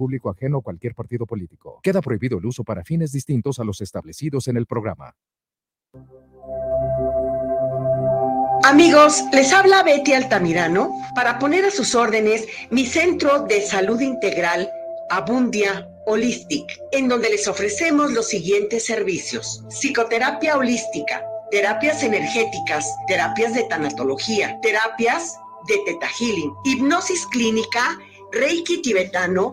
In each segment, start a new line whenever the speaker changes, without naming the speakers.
público ajeno a cualquier partido político. Queda prohibido el uso para fines distintos a los establecidos en el programa.
Amigos, les habla Betty Altamirano para poner a sus órdenes mi centro de salud integral Abundia Holistic, en donde les ofrecemos los siguientes servicios. Psicoterapia holística, terapias energéticas, terapias de tanatología, terapias de teta healing, hipnosis clínica, reiki tibetano,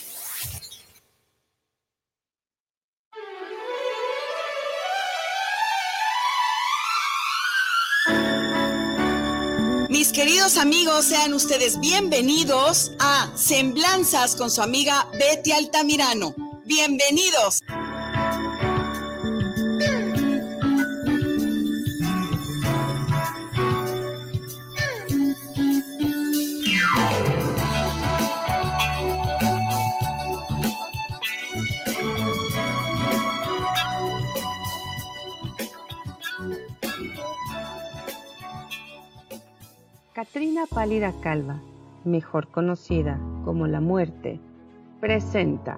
Mis queridos amigos, sean ustedes bienvenidos a Semblanzas con su amiga Betty Altamirano. Bienvenidos.
Pálida Calva, mejor conocida como la muerte, presenta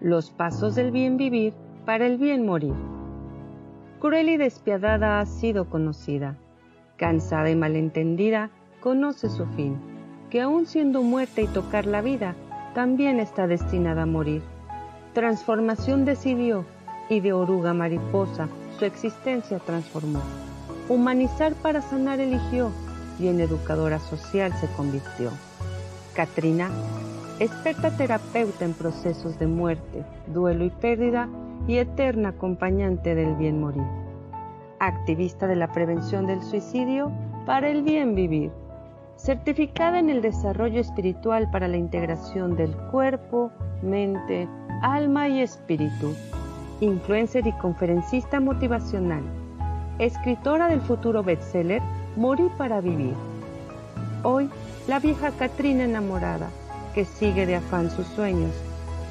Los pasos del bien vivir para el bien morir. Cruel y despiadada ha sido conocida, cansada y malentendida, conoce su fin, que aun siendo muerta y tocar la vida, también está destinada a morir. Transformación decidió y de oruga mariposa su existencia transformó. Humanizar para sanar eligió y en educadora social se convirtió. Katrina, experta terapeuta en procesos de muerte, duelo y pérdida y eterna acompañante del bien morir. Activista de la prevención del suicidio para el bien vivir. Certificada en el desarrollo espiritual para la integración del cuerpo, mente, alma y espíritu. Influencer y conferencista motivacional. Escritora del futuro bestseller Morí para vivir. Hoy, la vieja Catrina enamorada, que sigue de afán sus sueños,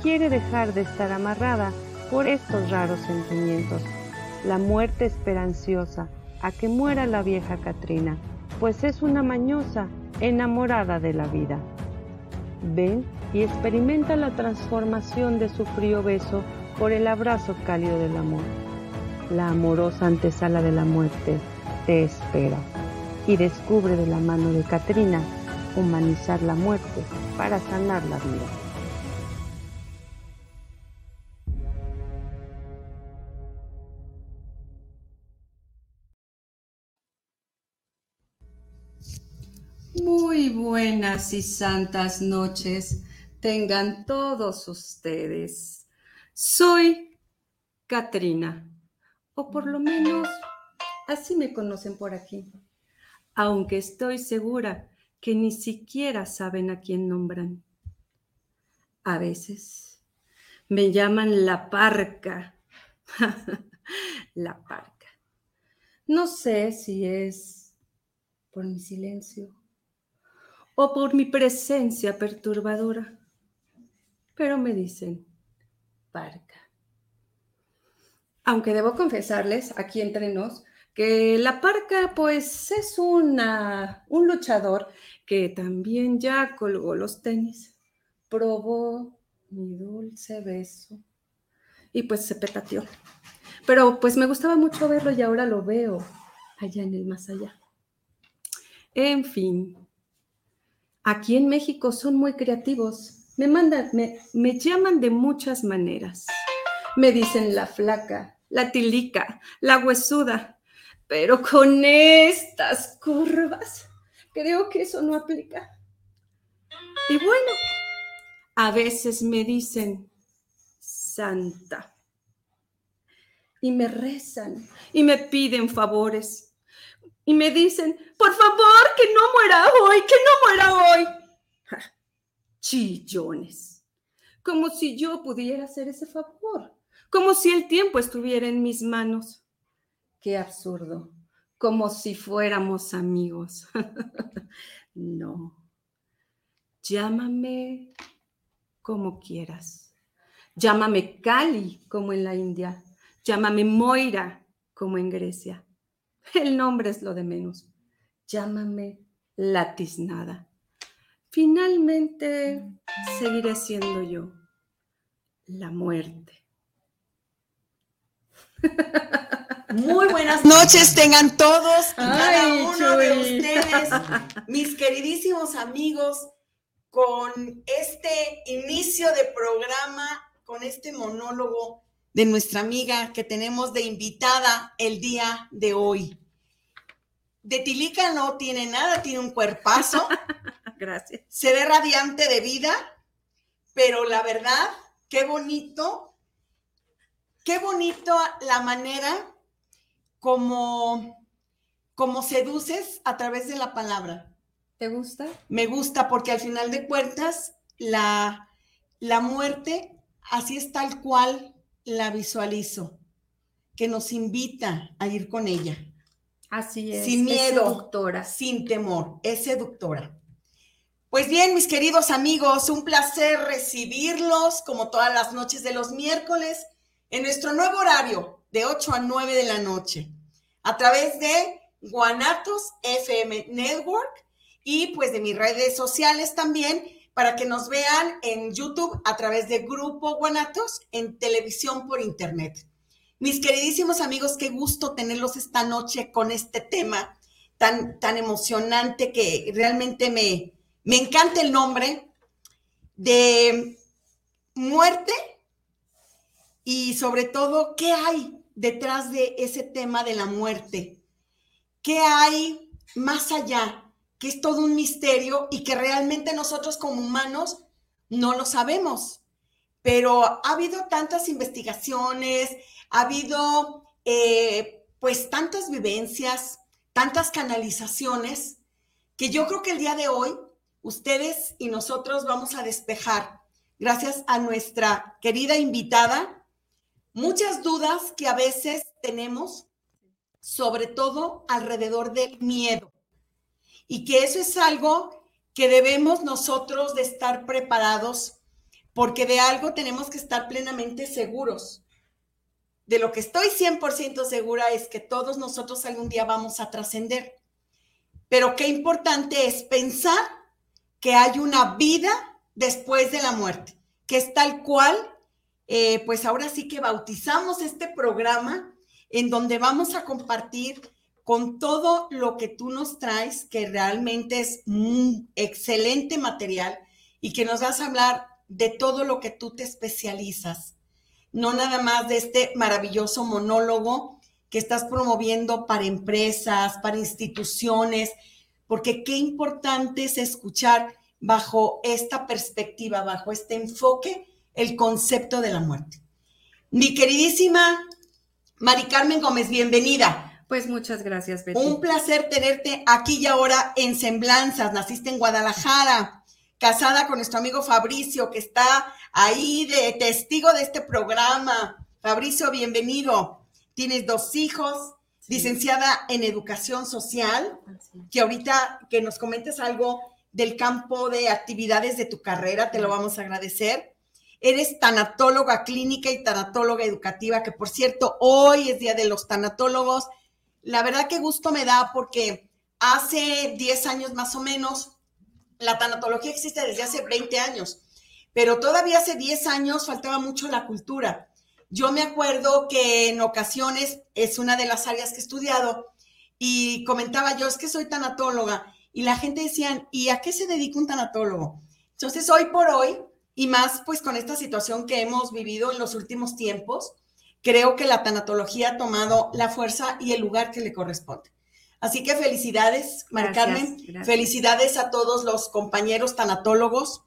quiere dejar de estar amarrada por estos raros sentimientos. La muerte esperanciosa, a que muera la vieja Catrina, pues es una mañosa enamorada de la vida. Ven y experimenta la transformación de su frío beso por el abrazo cálido del amor. La amorosa antesala de la muerte te espera y descubre de la mano de Katrina humanizar la muerte para sanar la vida.
Muy buenas y santas noches tengan todos ustedes. Soy Katrina, o por lo menos así me conocen por aquí aunque estoy segura que ni siquiera saben a quién nombran. A veces me llaman la parca. la parca. No sé si es por mi silencio o por mi presencia perturbadora, pero me dicen parca. Aunque debo confesarles, aquí entre nos, que la parca pues es una, un luchador que también ya colgó los tenis, probó mi dulce beso y pues se petateó. Pero pues me gustaba mucho verlo y ahora lo veo allá en el más allá. En fin, aquí en México son muy creativos. Me mandan, me, me llaman de muchas maneras. Me dicen la flaca, la tilica, la huesuda,
pero con estas curvas, creo que eso no aplica. Y bueno, a veces me dicen santa y me rezan y me piden favores y me dicen, por favor, que no muera hoy, que no muera hoy. chillones, como si yo pudiera hacer ese favor, como si el tiempo estuviera en mis manos. Qué absurdo, como si fuéramos amigos. no, llámame como quieras. Llámame Cali como en la India. Llámame Moira como en Grecia. El nombre es lo de menos. Llámame latiznada. Finalmente seguiré siendo yo la muerte.
Muy buenas noches tengan todos y cada uno de ustedes, mis queridísimos amigos, con este inicio de programa, con este monólogo de nuestra amiga que tenemos de invitada el día de hoy. De Tilica no tiene nada, tiene un cuerpazo.
Gracias.
Se ve radiante de vida, pero la verdad, qué bonito, qué bonito la manera como, como seduces a través de la palabra.
¿Te gusta?
Me gusta porque al final de cuentas, la, la muerte así es tal cual la visualizo, que nos invita a ir con ella.
Así es.
Sin miedo,
seductora.
sin temor, es seductora. Pues bien, mis queridos amigos, un placer recibirlos como todas las noches de los miércoles en nuestro nuevo horario de 8 a 9 de la noche a través de Guanatos FM Network y pues de mis redes sociales también para que nos vean en YouTube a través de Grupo Guanatos, en televisión por internet. Mis queridísimos amigos, qué gusto tenerlos esta noche con este tema tan, tan emocionante que realmente me, me encanta el nombre de muerte y sobre todo, ¿qué hay detrás de ese tema de la muerte? ¿Qué hay más allá? que es todo un misterio y que realmente nosotros como humanos no lo sabemos. Pero ha habido tantas investigaciones, ha habido eh, pues tantas vivencias, tantas canalizaciones, que yo creo que el día de hoy ustedes y nosotros vamos a despejar, gracias a nuestra querida invitada, muchas dudas que a veces tenemos, sobre todo alrededor del miedo y que eso es algo que debemos nosotros de estar preparados porque de algo tenemos que estar plenamente seguros. De lo que estoy 100% segura es que todos nosotros algún día vamos a trascender. Pero qué importante es pensar que hay una vida después de la muerte, que es tal cual, eh, pues ahora sí que bautizamos este programa en donde vamos a compartir con todo lo que tú nos traes, que realmente es un excelente material y que nos vas a hablar de todo lo que tú te especializas, no nada más de este maravilloso monólogo que estás promoviendo para empresas, para instituciones, porque qué importante es escuchar bajo esta perspectiva, bajo este enfoque, el concepto de la muerte. Mi queridísima Mari Carmen Gómez, bienvenida.
Pues muchas gracias, Betty.
Un placer tenerte aquí y ahora en Semblanzas. Naciste en Guadalajara, casada con nuestro amigo Fabricio, que está ahí de testigo de este programa. Fabricio, bienvenido. Tienes dos hijos, licenciada en educación social, que ahorita que nos comentes algo del campo de actividades de tu carrera, te lo vamos a agradecer. Eres tanatóloga clínica y tanatóloga educativa, que por cierto, hoy es Día de los Tanatólogos la verdad que gusto me da porque hace 10 años más o menos, la tanatología existe desde hace 20 años, pero todavía hace 10 años faltaba mucho la cultura. Yo me acuerdo que en ocasiones es una de las áreas que he estudiado y comentaba yo, es que soy tanatóloga y la gente decía, ¿y a qué se dedica un tanatólogo? Entonces, hoy por hoy, y más pues con esta situación que hemos vivido en los últimos tiempos, creo que la tanatología ha tomado la fuerza y el lugar que le corresponde. Así que felicidades, Mari Carmen. Felicidades a todos los compañeros tanatólogos.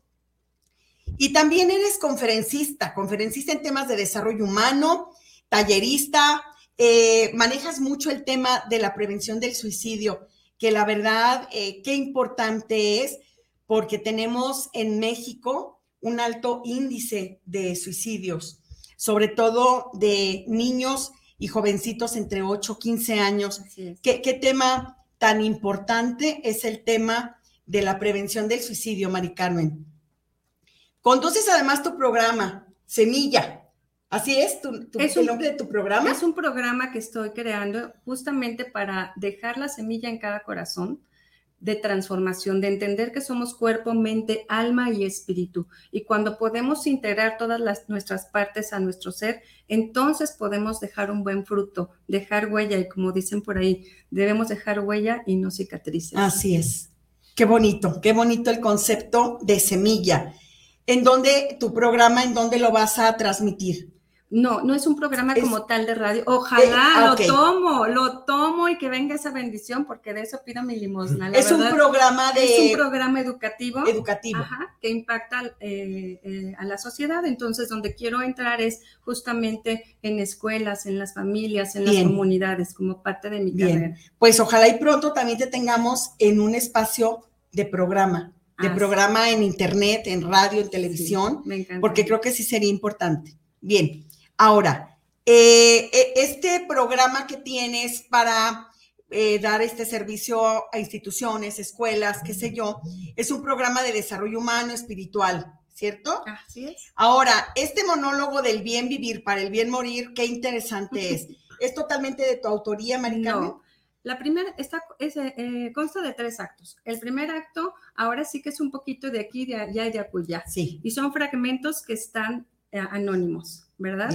Y también eres conferencista, conferencista en temas de desarrollo humano, tallerista, eh, manejas mucho el tema de la prevención del suicidio, que la verdad, eh, qué importante es, porque tenemos en México un alto índice de suicidios, sobre todo de niños y jovencitos entre 8 y 15 años. ¿Qué, ¿Qué, tema tan importante es el tema de la prevención del suicidio, Mari Carmen? Conduces además tu programa, Semilla. Así es, tu, el nombre de tu programa.
Es un programa que estoy creando justamente para dejar la semilla en cada corazón de transformación, de entender que somos cuerpo, mente, alma y espíritu. Y cuando podemos integrar todas las, nuestras partes a nuestro ser, entonces podemos dejar un buen fruto, dejar huella. Y como dicen por ahí, debemos dejar huella y no cicatrices.
Así es. Qué bonito, qué bonito el concepto de semilla. ¿En dónde tu programa, en dónde lo vas a transmitir?
No, no es un programa como tal de radio. Ojalá ah, lo tomo, lo tomo y que venga esa bendición, porque de eso pido mi limosna.
es un programa de.
Es un programa educativo.
Educativo.
Ajá, que impacta eh, eh, a la sociedad. Entonces, donde quiero entrar es justamente en escuelas, en las familias, en las comunidades, como parte de mi Bien.
Pues ojalá y pronto también te tengamos en un espacio de programa, de ah, programa en internet, en radio, en televisión, porque creo que sí sería importante. Bien. Ahora, eh, e, este programa que tienes para eh, dar este servicio a instituciones, escuelas, qué sé yo, es un programa de desarrollo humano espiritual, ¿cierto?
Así es.
Ahora, este monólogo del bien vivir para el bien morir, qué interesante es. ¿Es totalmente de tu autoría, Maricarmen?
No. La primera está, eh, consta de tres actos. El primer acto, ahora sí que es un poquito de aquí, de allá y de acullá.
Sí.
Y son fragmentos que están anónimos. ¿Verdad?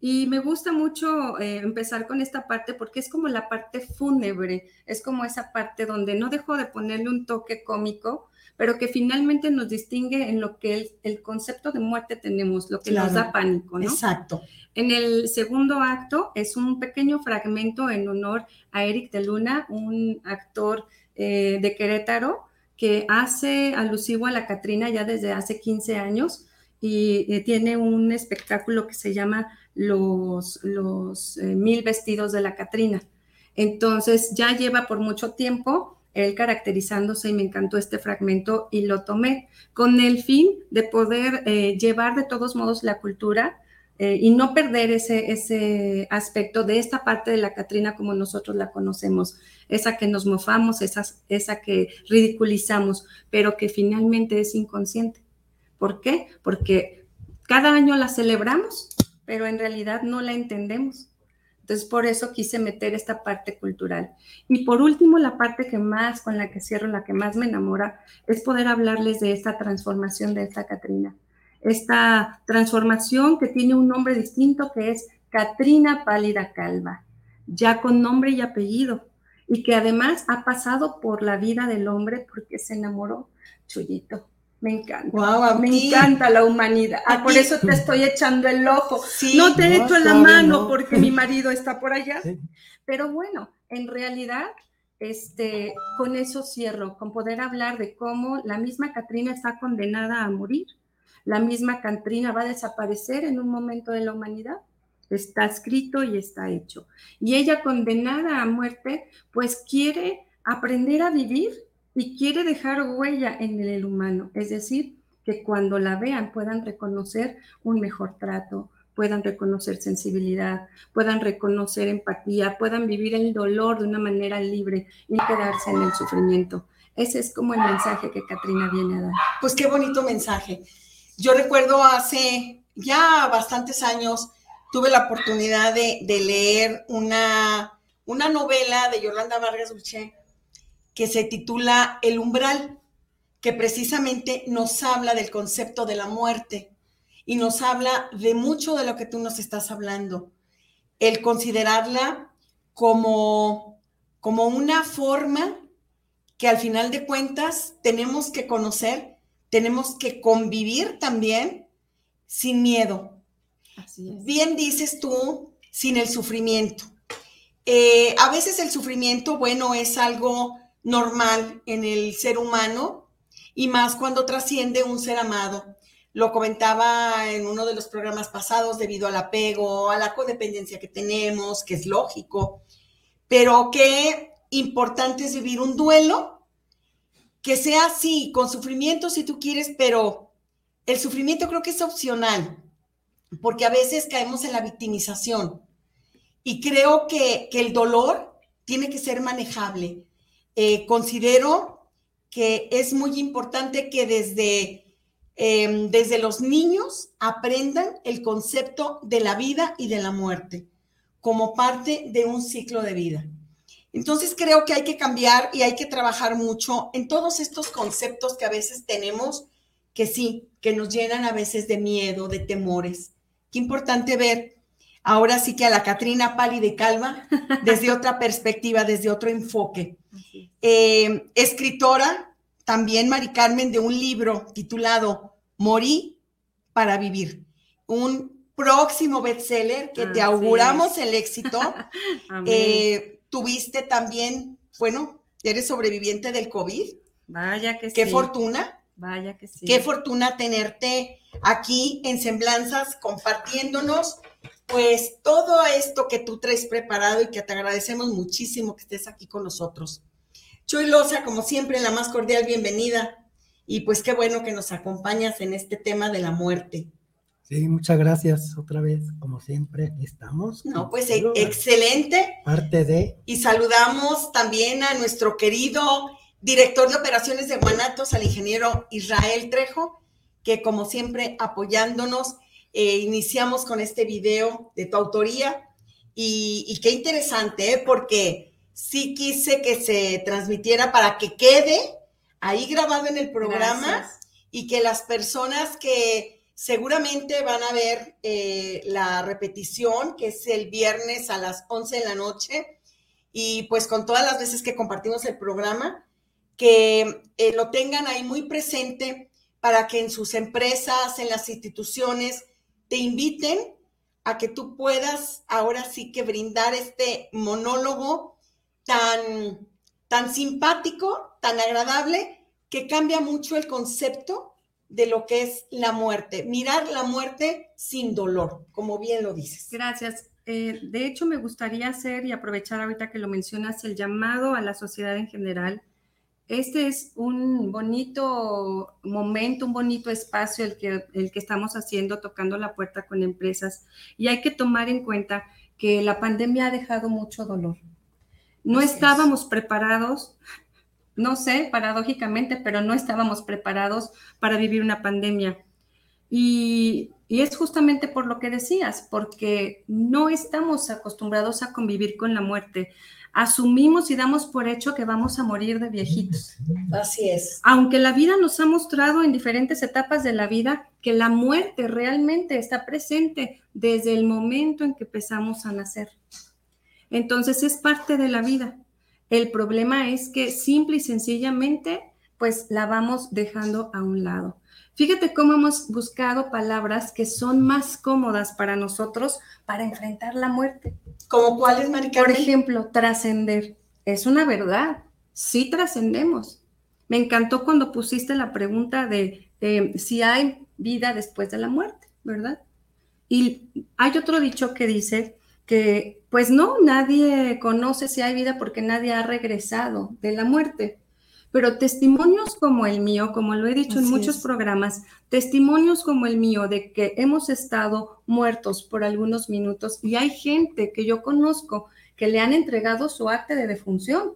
Y me gusta mucho eh, empezar con esta parte porque es como la parte fúnebre, es como esa parte donde no dejo de ponerle un toque cómico, pero que finalmente nos distingue en lo que el, el concepto de muerte tenemos, lo que nos da pánico, ¿no?
Exacto.
En el segundo acto es un pequeño fragmento en honor a Eric de Luna, un actor eh, de Querétaro que hace alusivo a la Catrina ya desde hace 15 años y eh, tiene un espectáculo que se llama Los, los eh, Mil Vestidos de la Catrina. Entonces ya lleva por mucho tiempo él caracterizándose y me encantó este fragmento y lo tomé con el fin de poder eh, llevar de todos modos la cultura y no perder ese, ese aspecto de esta parte de la Catrina como nosotros la conocemos, esa que nos mofamos, esa, esa que ridiculizamos, pero que finalmente es inconsciente. ¿Por qué? Porque cada año la celebramos, pero en realidad no la entendemos. Entonces, por eso quise meter esta parte cultural. Y por último, la parte que más, con la que cierro, la que más me enamora, es poder hablarles de esta transformación de esta Catrina. Esta transformación que tiene un nombre distinto, que es Catrina Pálida Calva, ya con nombre y apellido, y que además ha pasado por la vida del hombre porque se enamoró, Chuyito, me encanta. me encanta la humanidad. Ah, por eso te estoy echando el ojo. no te echo la mano porque mi marido está por allá. Pero bueno, en realidad, este, con eso cierro, con poder hablar de cómo la misma Catrina está condenada a morir. La misma Catrina va a desaparecer en un momento de la humanidad. Está escrito y está hecho. Y ella condenada a muerte, pues quiere aprender a vivir y quiere dejar huella en el humano, es decir, que cuando la vean puedan reconocer un mejor trato, puedan reconocer sensibilidad, puedan reconocer empatía, puedan vivir el dolor de una manera libre y quedarse en el sufrimiento. Ese es como el mensaje que Katrina viene a dar.
Pues qué bonito mensaje. Yo recuerdo hace ya bastantes años, tuve la oportunidad de, leer una, una novela de Yolanda Vargas Dulce que se titula El umbral, que precisamente nos habla del concepto de la muerte y nos habla de mucho de lo que tú nos estás hablando. El considerarla como, como una forma que al final de cuentas tenemos que conocer, tenemos que convivir también sin miedo. Bien dices tú, sin el sufrimiento. Eh, a veces el sufrimiento, bueno, es algo normal en el ser humano y más cuando trasciende un ser amado. Lo comentaba en uno de los programas pasados debido al apego, a la codependencia que tenemos, que es lógico, pero qué importante es vivir un duelo que sea así, con sufrimiento si tú quieres, pero el sufrimiento creo que es opcional, porque a veces caemos en la victimización y creo que, el dolor tiene que ser manejable. Eh, considero que es muy importante que desde, em, desde los niños aprendan el concepto de la vida y de la muerte como parte de un ciclo de vida. Entonces creo que hay que cambiar y hay que trabajar mucho en todos estos conceptos que a veces tenemos, que sí, que nos llenan a veces de miedo, de temores. Qué importante ver ahora sí que a la Catrina pálida y calva desde otra perspectiva, desde otro enfoque. Eh, escritora, también Mari Carmen, de un libro titulado Morí para vivir, un próximo bestseller que te auguramos el éxito. Eh, tuviste también, bueno, eres sobreviviente del COVID.
Vaya que
sí. Qué fortuna.
Vaya que sí.
Qué fortuna tenerte aquí en Semblanzas compartiéndonos pues todo esto que tú traes preparado y que te agradecemos muchísimo que estés aquí con nosotros. Chuy Loza, como siempre, la más cordial bienvenida y pues qué bueno que nos acompañas en este tema de la muerte.
Sí, muchas gracias otra vez, como siempre, estamos.
No, pues excelente.
Parte de...
Y saludamos también a nuestro querido director de operaciones de Guanatos, al ingeniero Israel Trejo, que como siempre apoyándonos eh, iniciamos con este video de tu autoría y, qué interesante, ¿eh? porque sí quise que se transmitiera para que quede ahí grabado en el programa y que las personas que seguramente van a ver eh, la repetición, que es el viernes a las 11 de la noche, y pues con todas las veces que compartimos el programa, que lo tengan ahí muy presente para que en sus empresas, en las instituciones, te inviten a que tú puedas ahora sí que brindar este monólogo tan, tan simpático, tan agradable, que cambia mucho el concepto de lo que es la muerte, mirar la muerte sin dolor, como bien lo dices.
Gracias. Eh, de hecho, me gustaría hacer y aprovechar ahorita que lo mencionas el llamado a la sociedad en general este es un bonito momento, un bonito espacio el que, el que estamos haciendo, tocando la puerta con empresas. Y hay que tomar en cuenta que la pandemia ha dejado mucho dolor. No estábamos preparados, no sé, paradójicamente, pero no estábamos preparados para vivir una pandemia. Y, y, es justamente por lo que decías, porque no estamos acostumbrados a convivir con la muerte asumimos y damos por hecho que vamos a morir de viejitos.
Así es.
Aunque la vida nos ha mostrado en diferentes etapas de la vida que la muerte realmente está presente desde el momento en que empezamos a nacer. Entonces es parte de la vida. El problema es que simple y sencillamente pues la vamos dejando a un lado. Fíjate cómo hemos buscado palabras que son más cómodas para nosotros para enfrentar la muerte.
¿Como cuáles,
Por ejemplo, trascender. Es una verdad. Sí trascendemos. Me encantó cuando pusiste la pregunta de si hay vida después de la muerte, ¿verdad? Y hay otro dicho que dice que, pues no, nadie conoce si hay vida porque nadie ha regresado de la muerte. Pero testimonios como el mío, como lo he dicho en muchos programas, testimonios como el mío de que hemos estado muertos por algunos minutos y hay gente que yo conozco que le han entregado su acta de defunción,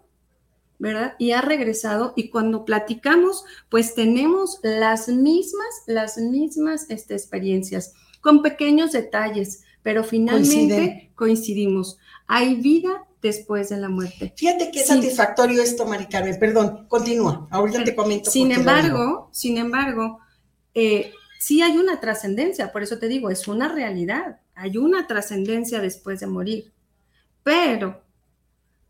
¿verdad? Y ha regresado y cuando platicamos, pues tenemos las mismas, las mismas este, experiencias, con pequeños detalles, pero finalmente coincidimos. Hay vida después de la muerte.
Fíjate qué satisfactorio esto, Mari Carmen. Perdón, continúa. Ahorita te comento.
Sin embargo, sin embargo, eh, sí hay una trascendencia, por eso te digo, es una realidad. Hay una trascendencia después de morir. Pero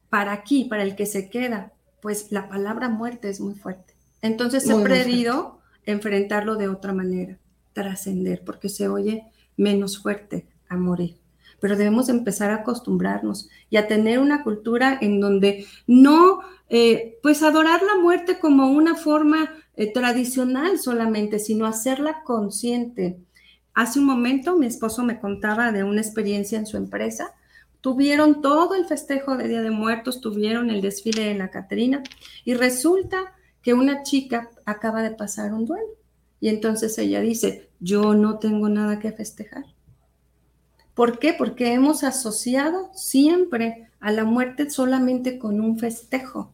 para aquí, para el que se queda, pues la palabra muerte es muy fuerte. Entonces he preferido enfrentarlo de otra manera, trascender, porque se oye menos fuerte a morir. Pero debemos empezar a acostumbrarnos y a tener una cultura en donde no, eh, pues adorar la muerte como una forma eh, tradicional solamente, sino hacerla consciente. Hace un momento mi esposo me contaba de una experiencia en su empresa. Tuvieron todo el festejo de Día de Muertos, tuvieron el desfile en la Caterina y resulta que una chica acaba de pasar un duelo. Y entonces ella dice, yo no tengo nada que festejar. ¿Por qué? Porque hemos asociado siempre a la muerte solamente con un festejo.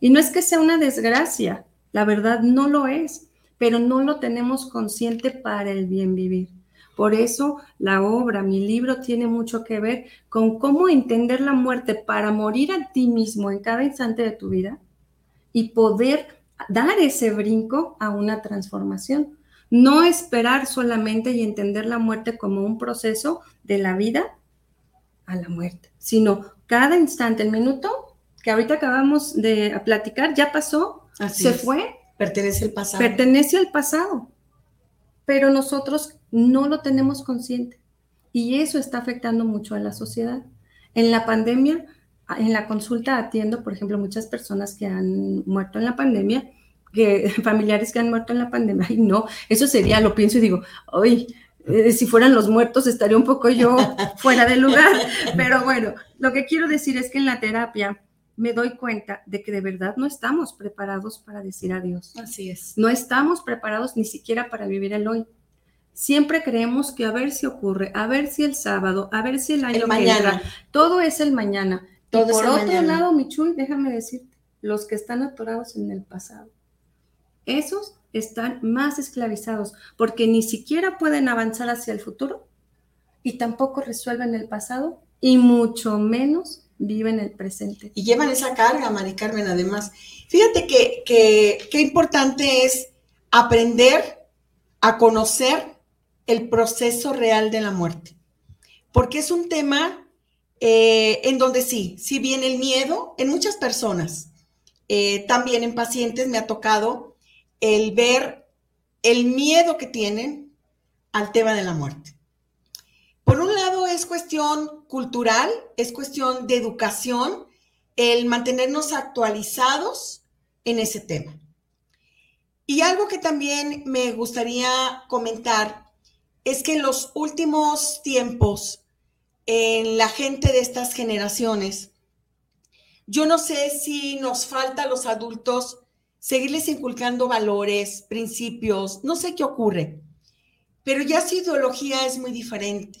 Y no es que sea una desgracia, la verdad no lo es, pero no lo tenemos consciente para el bien vivir. Por eso la obra, mi libro, tiene mucho que ver con cómo entender la muerte para morir a ti mismo en cada instante de tu vida y poder dar ese brinco a una transformación. No esperar solamente y entender la muerte como un proceso de la vida a la muerte, sino cada instante, el minuto que ahorita acabamos de platicar, ya pasó, se fue.
Pertenece al pasado.
Pertenece al pasado. Pero nosotros no lo tenemos consciente. Y eso está afectando mucho a la sociedad. En la pandemia, en la consulta atiendo, por ejemplo, muchas personas que han muerto en la pandemia que familiares que han muerto en la pandemia. Ay, no, eso sería, lo pienso y digo, ay, eh, si fueran los muertos estaría un poco yo fuera de lugar. Pero bueno, lo que quiero decir es que en la terapia me doy cuenta de que de verdad no estamos preparados para decir adiós.
Así es.
No estamos preparados ni siquiera para vivir el hoy. Siempre creemos que a ver si ocurre, a ver si el sábado, a ver si el año
mañana.
todo es el mañana.
Todo
por
el
otro
mañana.
lado, Michuy, déjame decirte, los que están atorados en el pasado esos están más esclavizados porque ni siquiera pueden avanzar hacia el futuro y tampoco resuelven el pasado y mucho menos viven el presente.
Y llevan esa carga, Mari Carmen, además. Fíjate que, que, importante es aprender a conocer el proceso real de la muerte, porque es un tema eh, en donde sí, sí viene el miedo en muchas personas, eh, también en pacientes me ha tocado el ver el miedo que tienen al tema de la muerte. Por un lado es cuestión cultural, es cuestión de educación, el mantenernos actualizados en ese tema. Y algo que también me gustaría comentar es que en los últimos tiempos, en la gente de estas generaciones, yo no sé si nos falta a los adultos seguirles inculcando valores, principios, no sé qué ocurre, pero ya su ideología es muy diferente.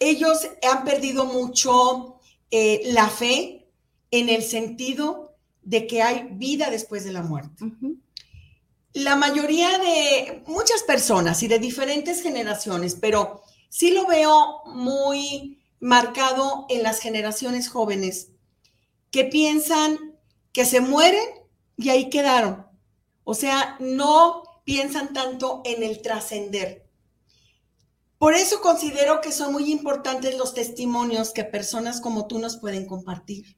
Ellos han perdido mucho eh, la fe en el sentido de que hay vida después de la muerte. Uh -huh. La mayoría de muchas personas y de diferentes generaciones, pero sí lo veo muy marcado en las generaciones jóvenes que piensan que se mueren y ahí quedaron. O sea, no piensan tanto en el trascender. Por eso considero que son muy importantes los testimonios que personas como tú nos pueden compartir.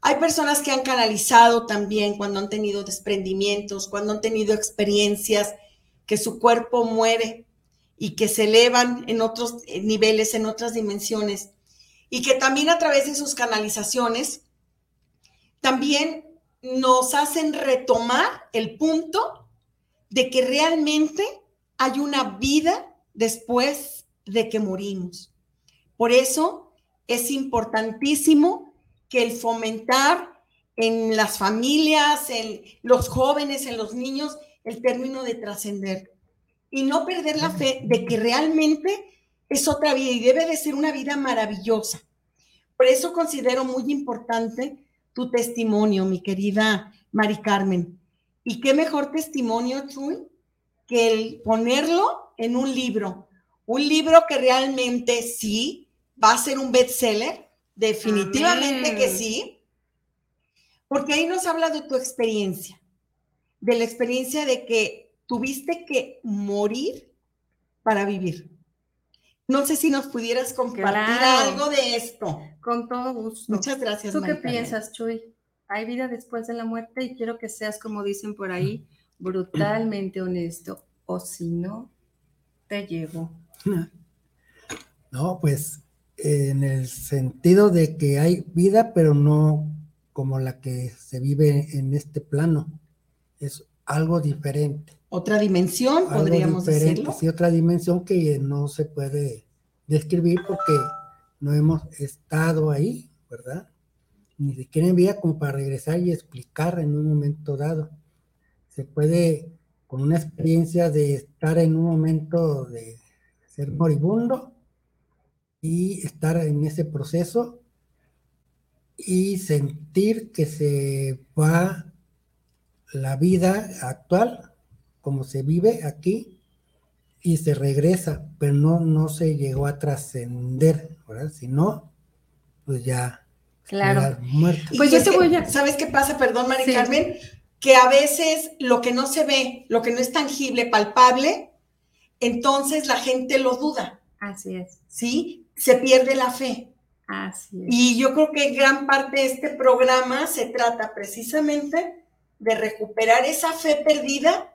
Hay personas que han canalizado también cuando han tenido desprendimientos, cuando han tenido experiencias que su cuerpo muere y que se elevan en otros niveles, en otras dimensiones, y que también a través de sus canalizaciones también nos hacen retomar el punto de que realmente hay una vida después de que morimos. Por eso es importantísimo que el fomentar en las familias, en los jóvenes, en los niños, el término de trascender y no perder la fe de que realmente es otra vida y debe de ser una vida maravillosa. Por eso considero muy importante tu testimonio, mi querida Mari Carmen. Y qué mejor testimonio, Chuy, que el ponerlo en un libro. Un libro que realmente sí va a ser un bestseller, definitivamente Amén. que sí, porque ahí nos habla de tu experiencia, de la experiencia de que tuviste que morir para vivir. No sé si nos pudieras compartir claro. algo de esto.
Con todo gusto.
Muchas gracias.
¿Tú qué piensas, Chuy? Hay vida después de la muerte y quiero que seas, como dicen por ahí, brutalmente honesto. O si no, te llevo.
No, pues en el sentido de que hay vida, pero no como la que se vive en este plano. Es algo diferente.
Otra dimensión, podríamos decirlo.
Sí, otra dimensión que no se puede describir porque no hemos estado ahí, ¿verdad? Ni siquiera en vida como para regresar y explicar en un momento dado. Se puede, con una experiencia de estar en un momento de ser moribundo y estar en ese proceso y sentir que se va la vida actual como se vive aquí y se regresa, pero no, no se llegó a trascender, ¿verdad? Si no, pues ya.
Claro. Muerto. Pues yo te voy a... ¿Sabes qué pasa? Perdón, Mari Carmen, que a veces lo que no se ve, lo que no es tangible, palpable, entonces la gente lo duda.
Así es.
¿Sí? Se pierde la fe.
Así es.
Y yo creo que gran parte de este programa se trata precisamente de recuperar esa fe perdida,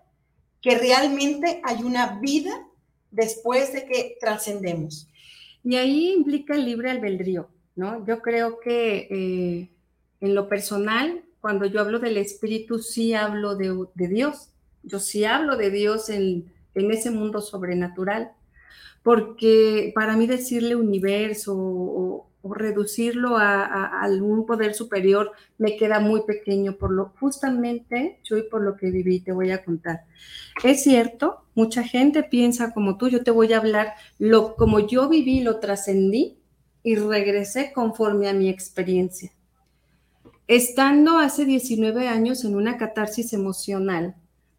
que realmente hay una vida después de que trascendemos.
Y ahí implica el libre albedrío, ¿no? Yo creo que eh, en lo personal, cuando yo hablo del espíritu, sí hablo de, Dios. Yo sí hablo de Dios en, en ese mundo sobrenatural, porque para mí decirle universo o reducirlo a, algún poder superior me queda muy pequeño por lo justamente yo y por lo que viví te voy a contar. Es cierto, mucha gente piensa como tú, yo te voy a hablar lo como yo viví, lo trascendí y regresé conforme a mi experiencia. Estando hace 19 años en una catarsis emocional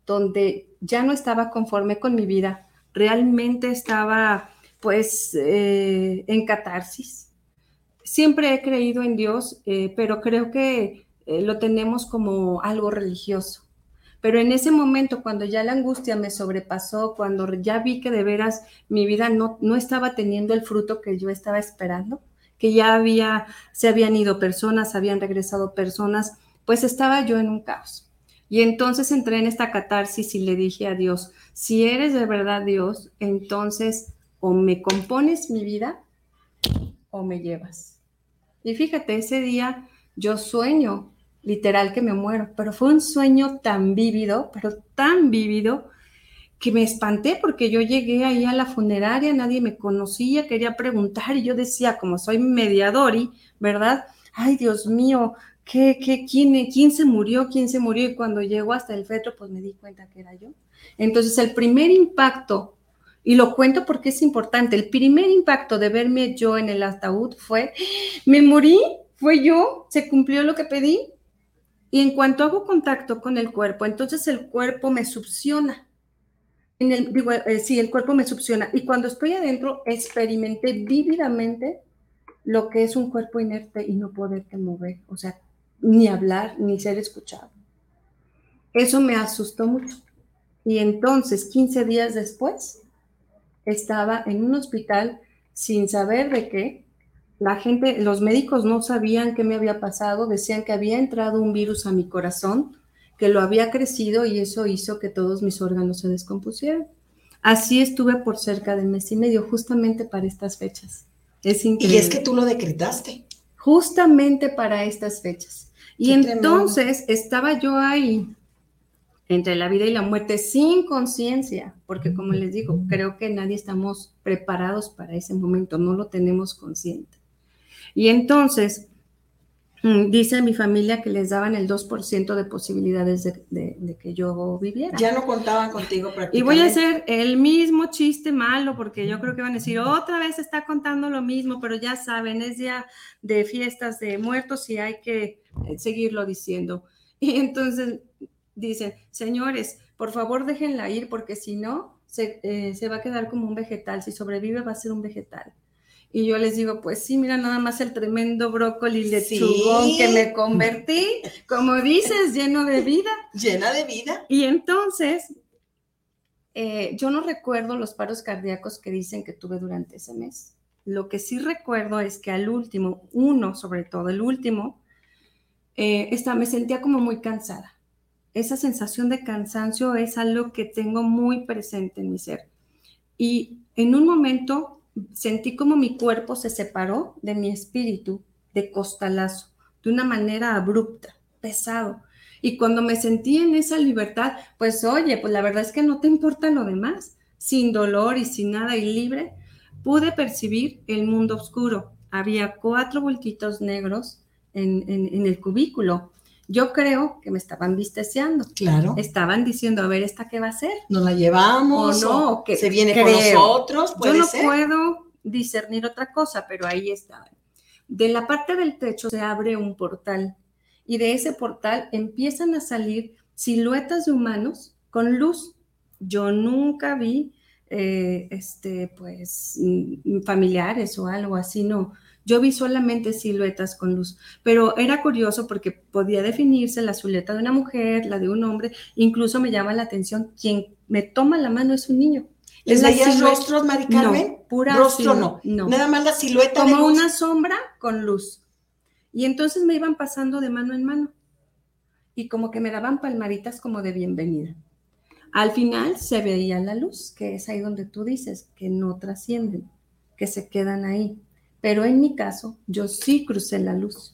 donde ya no estaba conforme con mi vida, realmente estaba pues eh, en catarsis siempre he creído en Dios, eh, pero creo que eh, lo tenemos como algo religioso. Pero en ese momento, cuando ya la angustia me sobrepasó, cuando ya vi que de veras mi vida no, no estaba teniendo el fruto que yo estaba esperando, que ya había, se habían ido personas, habían regresado personas, pues estaba yo en un caos. Y entonces entré en esta catarsis y le dije a Dios, si eres de verdad Dios, entonces o me compones mi vida o me llevas. Y fíjate, ese día yo sueño, literal que me muero, pero fue un sueño tan vívido, pero tan vívido, que me espanté porque yo llegué ahí a la funeraria, nadie me conocía, quería preguntar y yo decía, como soy mediador, y, ¿verdad? Ay, Dios mío, ¿qué, qué, quién, quién se murió? ¿Quién se murió? Y cuando llegó hasta el fetro, pues me di cuenta que era yo. Entonces, el primer impacto y lo cuento porque es importante. El primer impacto de verme yo en el ataúd fue, me morí, fue yo, se cumplió lo que pedí. Y en cuanto hago contacto con el cuerpo, entonces el cuerpo me succiona. En el, digo, eh, sí, el cuerpo me succiona. Y cuando estoy adentro, experimenté vívidamente lo que es un cuerpo inerte y no poderte mover, o sea, ni hablar, ni ser escuchado. Eso me asustó mucho. Y entonces, 15 días después, estaba en un hospital sin saber de qué. La gente, los médicos no sabían qué me había pasado, decían que había entrado un virus a mi corazón, que lo había crecido y eso hizo que todos mis órganos se descompusieran. Así estuve por cerca de mes y medio, justamente para estas fechas. Es increíble.
Y es que tú lo decretaste.
Justamente para estas fechas. Y entonces estaba yo ahí entre la vida y la muerte sin conciencia, porque como les digo, creo que nadie estamos preparados para ese momento, no lo tenemos consciente. Y entonces, mm, dice mi familia que les daban el 2% de posibilidades de, que yo viviera.
Ya no contaban contigo prácticamente.
Y voy a hacer el mismo chiste malo, porque yo creo que van a decir, otra vez está contando lo mismo, pero ya saben, es día de fiestas de muertos y hay que eh, seguirlo diciendo. Y entonces dicen, señores, por favor déjenla ir porque si no, eh, se, va a quedar como un vegetal. Si sobrevive, va a ser un vegetal. Y yo les digo, pues sí, mira nada más el tremendo brócoli lechugón que me convertí, como dices, lleno de vida.
Llena de vida.
Y entonces, eh, yo no recuerdo los paros cardíacos que dicen que tuve durante ese mes. Lo que sí recuerdo es que al último, uno sobre todo, el último, eh, me sentía como muy cansada esa sensación de cansancio es algo que tengo muy presente en mi ser. Y en un momento sentí como mi cuerpo se separó de mi espíritu de costalazo, de una manera abrupta, pesado. Y cuando me sentí en esa libertad, pues oye, pues la verdad es que no te importa lo demás, sin dolor y sin nada y libre, pude percibir el mundo oscuro. Había cuatro bultitos negros en, el cubículo. Yo creo que me estaban visteciando.
Claro.
Estaban diciendo, a ver, ¿esta qué va a hacer?
¿Nos la llevamos?
¿O no?
que se viene con nosotros?
Yo no puedo discernir otra cosa, pero ahí estaban. De la parte del techo se abre un portal y de ese portal empiezan a salir siluetas de humanos con luz. Yo nunca vi, eh, este, pues, mm, familiares o algo así, no. Yo vi solamente siluetas con luz, pero era curioso porque podía definirse la silueta de una mujer, la de un hombre, incluso me llama la atención, quien me toma la mano es un niño.
¿Les veías rostros, Mari Carmen?
No, pura
Rostro no. no. Nada más la silueta.
Como una sombra con luz. Y entonces me iban pasando de mano en mano y como que me daban palmaritas como de bienvenida. Al final se veía la luz, que es ahí donde tú dices que no trascienden, que se quedan ahí. Pero en mi caso, yo sí crucé la luz.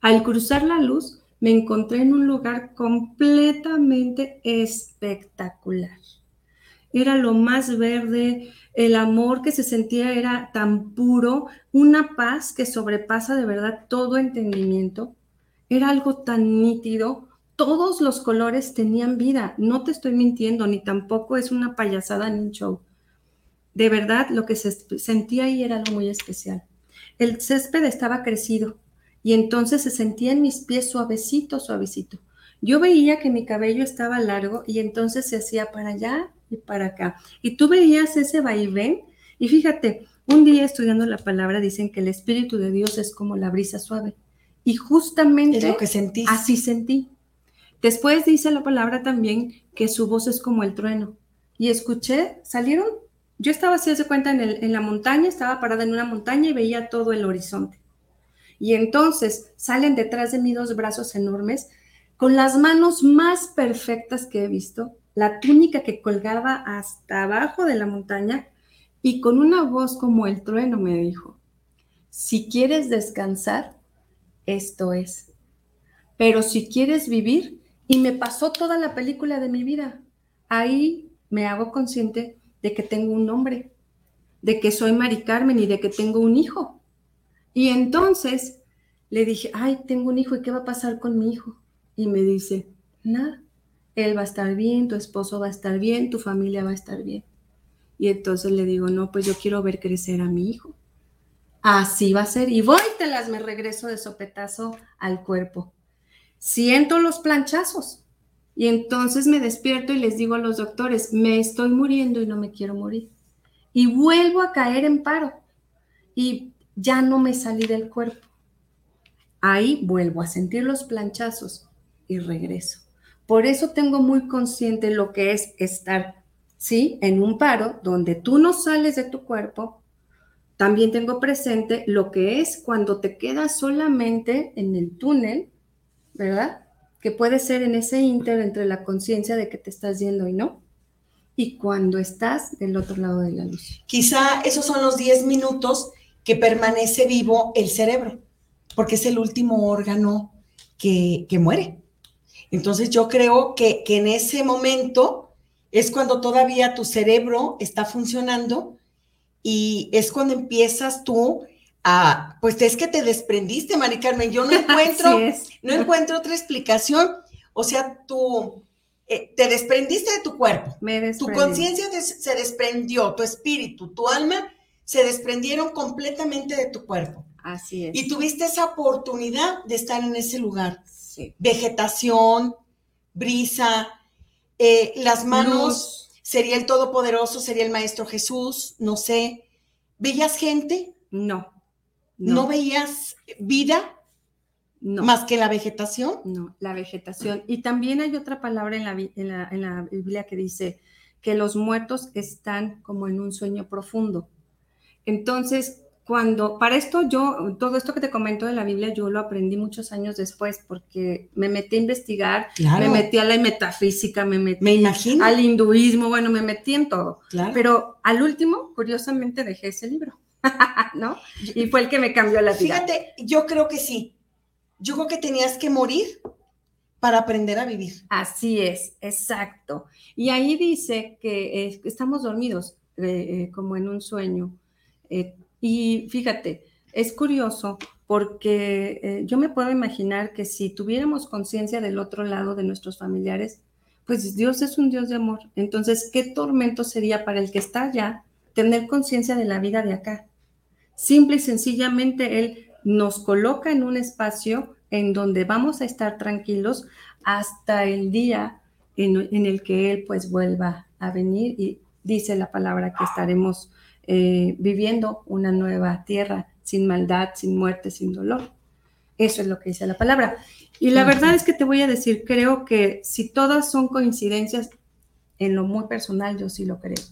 Al cruzar la luz, me encontré en un lugar completamente espectacular. Era lo más verde, el amor que se sentía era tan puro, una paz que sobrepasa de verdad todo entendimiento. Era algo tan nítido, todos los colores tenían vida, no te estoy mintiendo, ni tampoco es una payasada ni un show. De verdad, lo que se sentía ahí era algo muy especial. El césped estaba crecido y entonces se sentía en mis pies suavecito, suavecito. Yo veía que mi cabello estaba largo y entonces se hacía para allá y para acá. Y tú veías ese vaivén y fíjate, un día estudiando la palabra dicen que el Espíritu de Dios es como la brisa suave. Y justamente
lo que sentí.
así sentí. Después dice la palabra también que su voz es como el trueno. Y escuché, salieron, yo estaba de cuenta, en, en la montaña, estaba parada en una montaña y veía todo el horizonte. Y entonces salen detrás de mí dos brazos enormes con las manos más perfectas que he visto, la túnica que colgaba hasta abajo de la montaña y con una voz como el trueno me dijo, si quieres descansar, esto es. Pero si quieres vivir, y me pasó toda la película de mi vida, ahí me hago consciente de que tengo un nombre, de que soy Mari Carmen y de que tengo un hijo. Y entonces le dije, ay, tengo un hijo, ¿y qué va a pasar con mi hijo? Y me dice, nada, él va a estar bien, tu esposo va a estar bien, tu familia va a estar bien. Y entonces le digo, no, pues yo quiero ver crecer a mi hijo. Así va a ser. Y voy, te las me regreso de sopetazo al cuerpo. Siento los planchazos. Y entonces me despierto y les digo a los doctores, me estoy muriendo y no me quiero morir. Y vuelvo a caer en paro. Y ya no me salí del cuerpo. Ahí vuelvo a sentir los planchazos y regreso. Por eso tengo muy consciente lo que es estar, ¿sí? En un paro donde tú no sales de tu cuerpo. También tengo presente lo que es cuando te quedas solamente en el túnel, ¿verdad? Que puede ser en ese inter entre la conciencia de que te estás yendo y no. Y cuando estás del otro lado de la luz.
Quizá esos son los 10 minutos que permanece vivo el cerebro, porque es el último órgano que, que muere. Entonces yo creo que, en ese momento es cuando todavía tu cerebro está funcionando y es cuando empiezas tú a, pues es que te desprendiste, Mari Carmen, yo no encuentro, no encuentro otra explicación, o sea, tú eh, te desprendiste de tu cuerpo, tu conciencia se desprendió, tu espíritu, tu alma se desprendieron completamente de tu cuerpo.
Así es.
Y tuviste esa oportunidad de estar en ese lugar vegetación, brisa, eh, las manos, sería el Todopoderoso, sería el Maestro Jesús, no sé. ¿Veías gente?
No.
¿No, veías vida?
No.
¿Más que la vegetación?
No, la vegetación. Y también hay otra palabra en la, en la Biblia que dice que los muertos están como en un sueño profundo. Entonces, cuando, para esto yo, todo esto que te comento de la Biblia, yo lo aprendí muchos años después porque me metí a investigar, me metí a la metafísica, me metí
me imagino.
al hinduismo, bueno, me metí en todo. Pero al último, curiosamente, dejé ese libro, ¿no? Y fue el que me cambió la vida.
Fíjate, yo creo que sí. Yo creo que tenías que morir para aprender a vivir.
Así es, exacto. Y ahí dice que eh, estamos dormidos eh, eh, como en un sueño. y fíjate, es curioso porque yo me puedo imaginar que si tuviéramos conciencia del otro lado de nuestros familiares, pues Dios es un Dios de amor. Entonces, ¿qué tormento sería para el que está allá tener conciencia de la vida de acá? Simple y sencillamente Él nos coloca en un espacio en donde vamos a estar tranquilos hasta el día en, el que Él pues vuelva a venir y dice la palabra que estaremos eh, viviendo una nueva tierra sin maldad, sin muerte, sin dolor. Eso es lo que dice la palabra. Y la verdad es que te voy a decir, creo que si todas son coincidencias, en lo muy personal yo sí lo creo.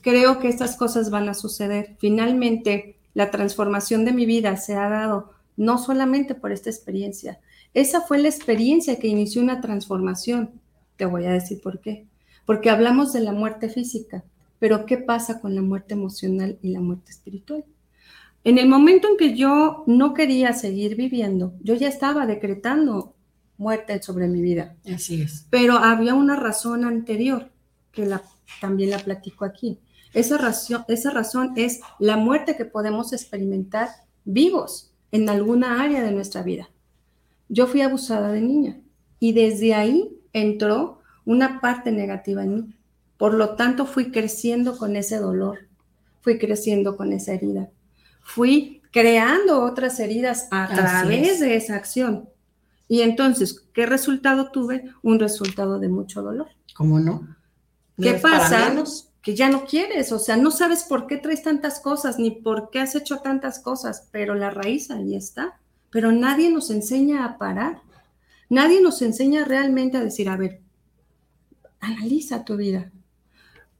Creo que estas cosas van a suceder. Finalmente, la transformación de mi vida se ha dado no solamente por esta experiencia. Esa fue la experiencia que inició una transformación. Te voy a decir por qué. Porque hablamos de la muerte física, pero ¿qué pasa con la muerte emocional y la muerte espiritual? En el momento en que yo no quería seguir viviendo, yo ya estaba decretando muerte sobre mi vida.
Así es.
Pero había una razón anterior que la, también la platico aquí. Esa razón, esa razón es la muerte que podemos experimentar vivos, en alguna área de nuestra vida. Yo fui abusada de niña y desde ahí entró una parte negativa en mí. Por lo tanto, fui creciendo con ese dolor, fui creciendo con esa herida, fui creando otras heridas a través de esa acción. Y entonces, ¿qué resultado tuve? Un resultado de mucho dolor.
¿Cómo no?
¿Qué pasa? Que ya no quieres, o sea, no sabes por qué traes tantas cosas, ni por qué has hecho tantas cosas, pero la raíz ahí está. Pero nadie nos enseña a parar, nadie nos enseña realmente a decir, a ver, analiza tu vida.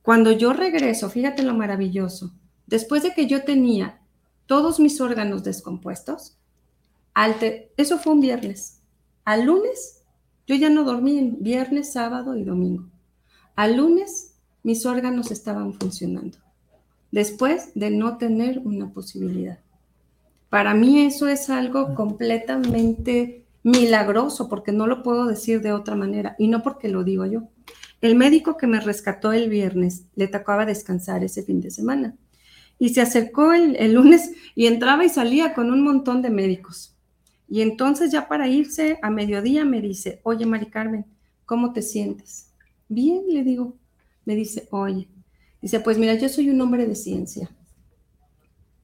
Cuando yo regreso, fíjate lo maravilloso, después de que yo tenía todos mis órganos descompuestos, eso fue un viernes. Al lunes, yo ya no dormí en viernes, sábado y domingo. Al lunes mis órganos estaban funcionando, después de no tener una posibilidad. Para mí eso es algo completamente milagroso, porque no lo puedo decir de otra manera, y no porque lo digo yo. El médico que me rescató el viernes le tocaba descansar ese fin de semana. Y se acercó el, el, lunes y entraba y salía con un montón de médicos. Y entonces ya para irse a mediodía me dice, oye Mari Carmen, ¿cómo te sientes? Bien, le digo, me dice, oye, dice, pues mira, yo soy un hombre de ciencia,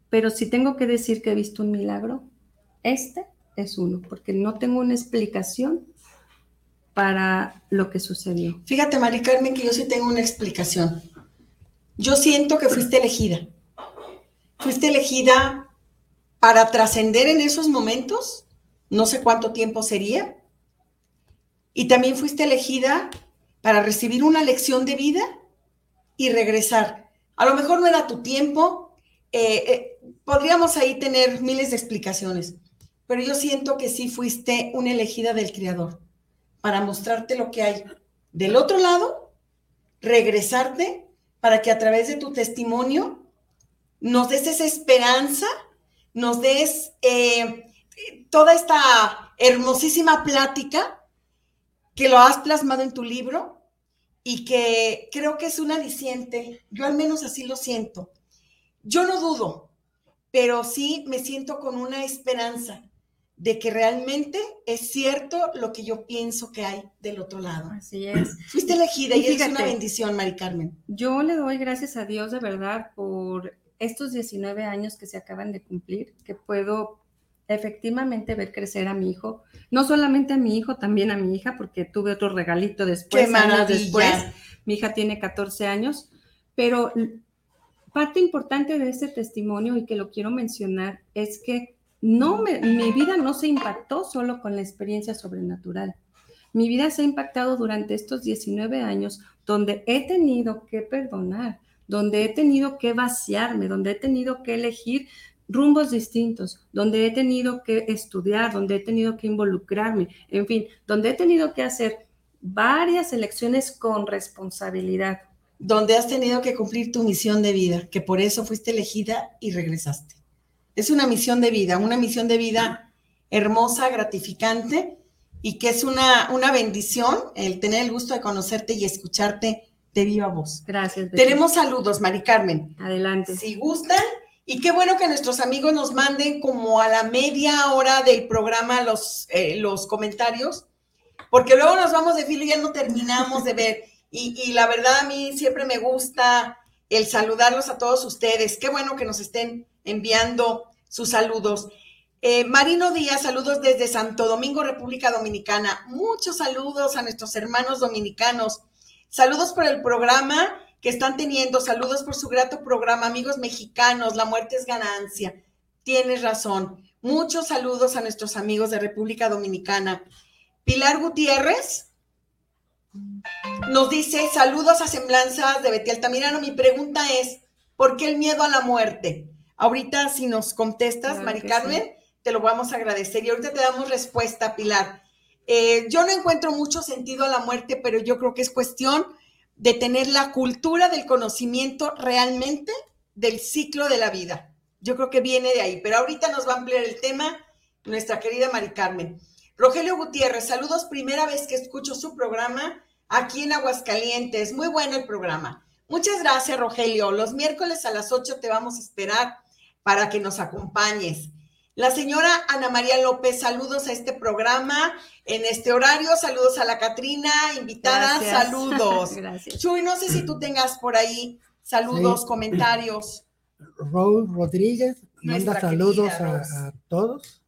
pero si tengo que decir que he visto un milagro, este es uno, porque no tengo una explicación para lo que sucedió.
Fíjate, Mari Carmen, que yo sí tengo una explicación. Yo siento que fuiste elegida. Fuiste elegida para trascender en esos momentos, no sé cuánto tiempo sería, y también fuiste elegida para recibir una lección de vida y regresar. A lo mejor no era tu tiempo, eh, eh, podríamos ahí tener miles de explicaciones, pero yo siento que sí fuiste una elegida del Creador para mostrarte lo que hay del otro lado, regresarte para que a través de tu testimonio nos des esa esperanza, nos des eh, toda esta hermosísima plática que lo has plasmado en tu libro y que creo que es un aliciente. Yo al menos así lo siento. Yo no dudo, pero sí me siento con una esperanza de que realmente es cierto lo que yo pienso que hay del otro lado.
Así es.
Fuiste elegida y, es una bendición, Mari Carmen.
Yo le doy gracias a Dios de verdad por estos 19 años que se acaban de cumplir, que puedo efectivamente ver crecer a mi hijo, no solamente a mi hijo, también a mi hija, porque tuve otro regalito después,
Qué años
después. Mi hija tiene 14 años, pero parte importante de este testimonio y que lo quiero mencionar es que no mi vida no se impactó solo con la experiencia sobrenatural. Mi vida se ha impactado durante estos 19 años donde he tenido que perdonar, donde he tenido que vaciarme, donde he tenido que elegir rumbos distintos, donde he tenido que estudiar, donde he tenido que involucrarme, en fin, donde he tenido que hacer varias elecciones con responsabilidad.
Donde has tenido que cumplir tu misión de vida, que por eso fuiste elegida y regresaste. Es una misión de vida, una misión de vida hermosa, gratificante y que es una, una bendición el tener el gusto de conocerte y escucharte de viva voz.
Gracias.
Tenemos saludos, Mari Carmen.
Adelante.
Si gustan, y qué bueno que nuestros amigos nos manden como a la media hora del programa los, eh, los comentarios, porque luego nos vamos de filo y ya no terminamos de ver. Y, y, la verdad a mí siempre me gusta el saludarlos a todos ustedes. Qué bueno que nos estén enviando sus saludos. Eh, Marino Díaz, saludos desde Santo Domingo, República Dominicana. Muchos saludos a nuestros hermanos dominicanos. Saludos por el programa que están teniendo. Saludos por su grato programa, amigos mexicanos. La muerte es ganancia. Tienes razón. Muchos saludos a nuestros amigos de República Dominicana. Pilar Gutiérrez nos dice saludos a semblanzas de Betty Altamirano. Mi pregunta es, ¿por qué el miedo a la muerte? Ahorita si nos contestas, claro Mari Carmen, sí. te lo vamos a agradecer. Y ahorita te damos respuesta, Pilar. Eh, yo no encuentro mucho sentido a la muerte, pero yo creo que es cuestión de tener la cultura del conocimiento realmente del ciclo de la vida. Yo creo que viene de ahí, pero ahorita nos va a ampliar el tema nuestra querida Mari Carmen. Rogelio Gutiérrez, saludos, primera vez que escucho su programa aquí en Aguascalientes. Muy bueno el programa. Muchas gracias, Rogelio. Los miércoles a las 8 te vamos a esperar para que nos acompañes. La señora Ana María López, saludos a este programa en este horario. Saludos a la Catrina, invitada, Gracias. saludos.
Gracias.
Chuy, no sé si tú tengas por ahí saludos,
Sí.
comentarios.
Raúl Rodríguez manda
Nuestra
saludos a,
Rose.
a todos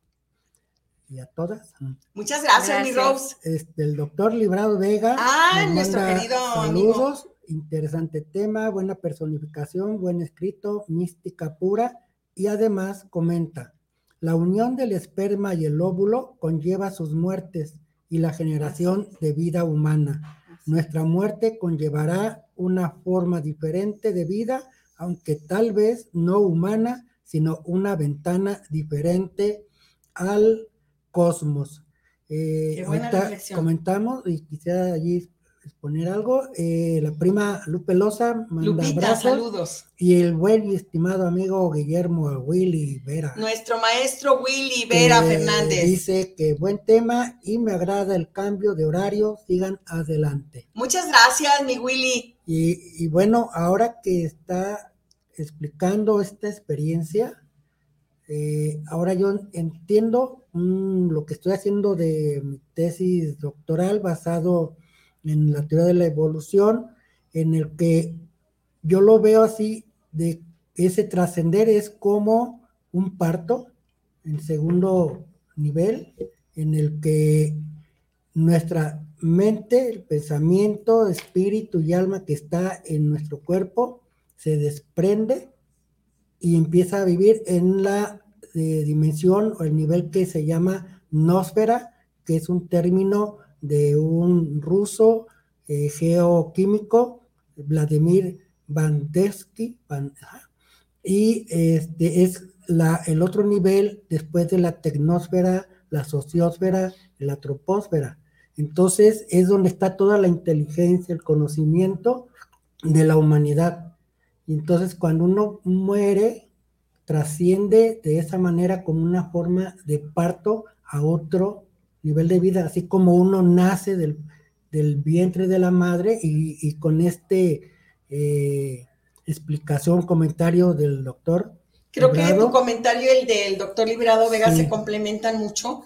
y a todas.
Muchas gracias, mi. Rose.
Este, el doctor Librado Vega.
Ah, nuestro querido
Saludos, interesante tema, buena personificación, buen escrito, mística pura y además comenta, la unión del esperma y el óvulo conlleva sus muertes y la generación de vida humana. Nuestra muerte conllevará una forma diferente de vida, aunque tal vez no humana, sino una ventana diferente al cosmos. Eh,
Qué buena
ahorita
reflexión.
comentamos y quisiera allí exponer algo. eh, la prima Lupe Loza manda
Lupita,
abrazos
saludos.
y el buen y estimado amigo Guillermo Willy Vera.
Nuestro maestro Willy Vera
que
Fernández.
Dice que buen tema y me agrada el cambio de horario, sigan adelante.
Muchas gracias, mi Willy.
Y, y bueno, ahora que está explicando esta experiencia, eh, ahora yo entiendo mm, lo que estoy haciendo de mi tesis doctoral basado en la teoría de la evolución, en el que yo lo veo así, de ese trascender es como un parto en segundo nivel, en el que nuestra mente, el pensamiento, espíritu y alma que está en nuestro cuerpo se desprende y empieza a vivir en la eh, dimensión o el nivel que se llama nosfera, que es un término de un ruso eh, geoquímico, Vladimir ajá, y este es la, el otro nivel después de la tecnosfera, la sociosfera, la troposfera. Entonces es donde está toda la inteligencia, el conocimiento de la humanidad. Y entonces cuando uno muere, trasciende de esa manera como una forma de parto a otro nivel de vida, así como uno nace del, del vientre de la madre y, y con este eh, explicación, comentario del doctor.
Creo que tu comentario y el del doctor Librado Vega
Sí.
se complementan mucho,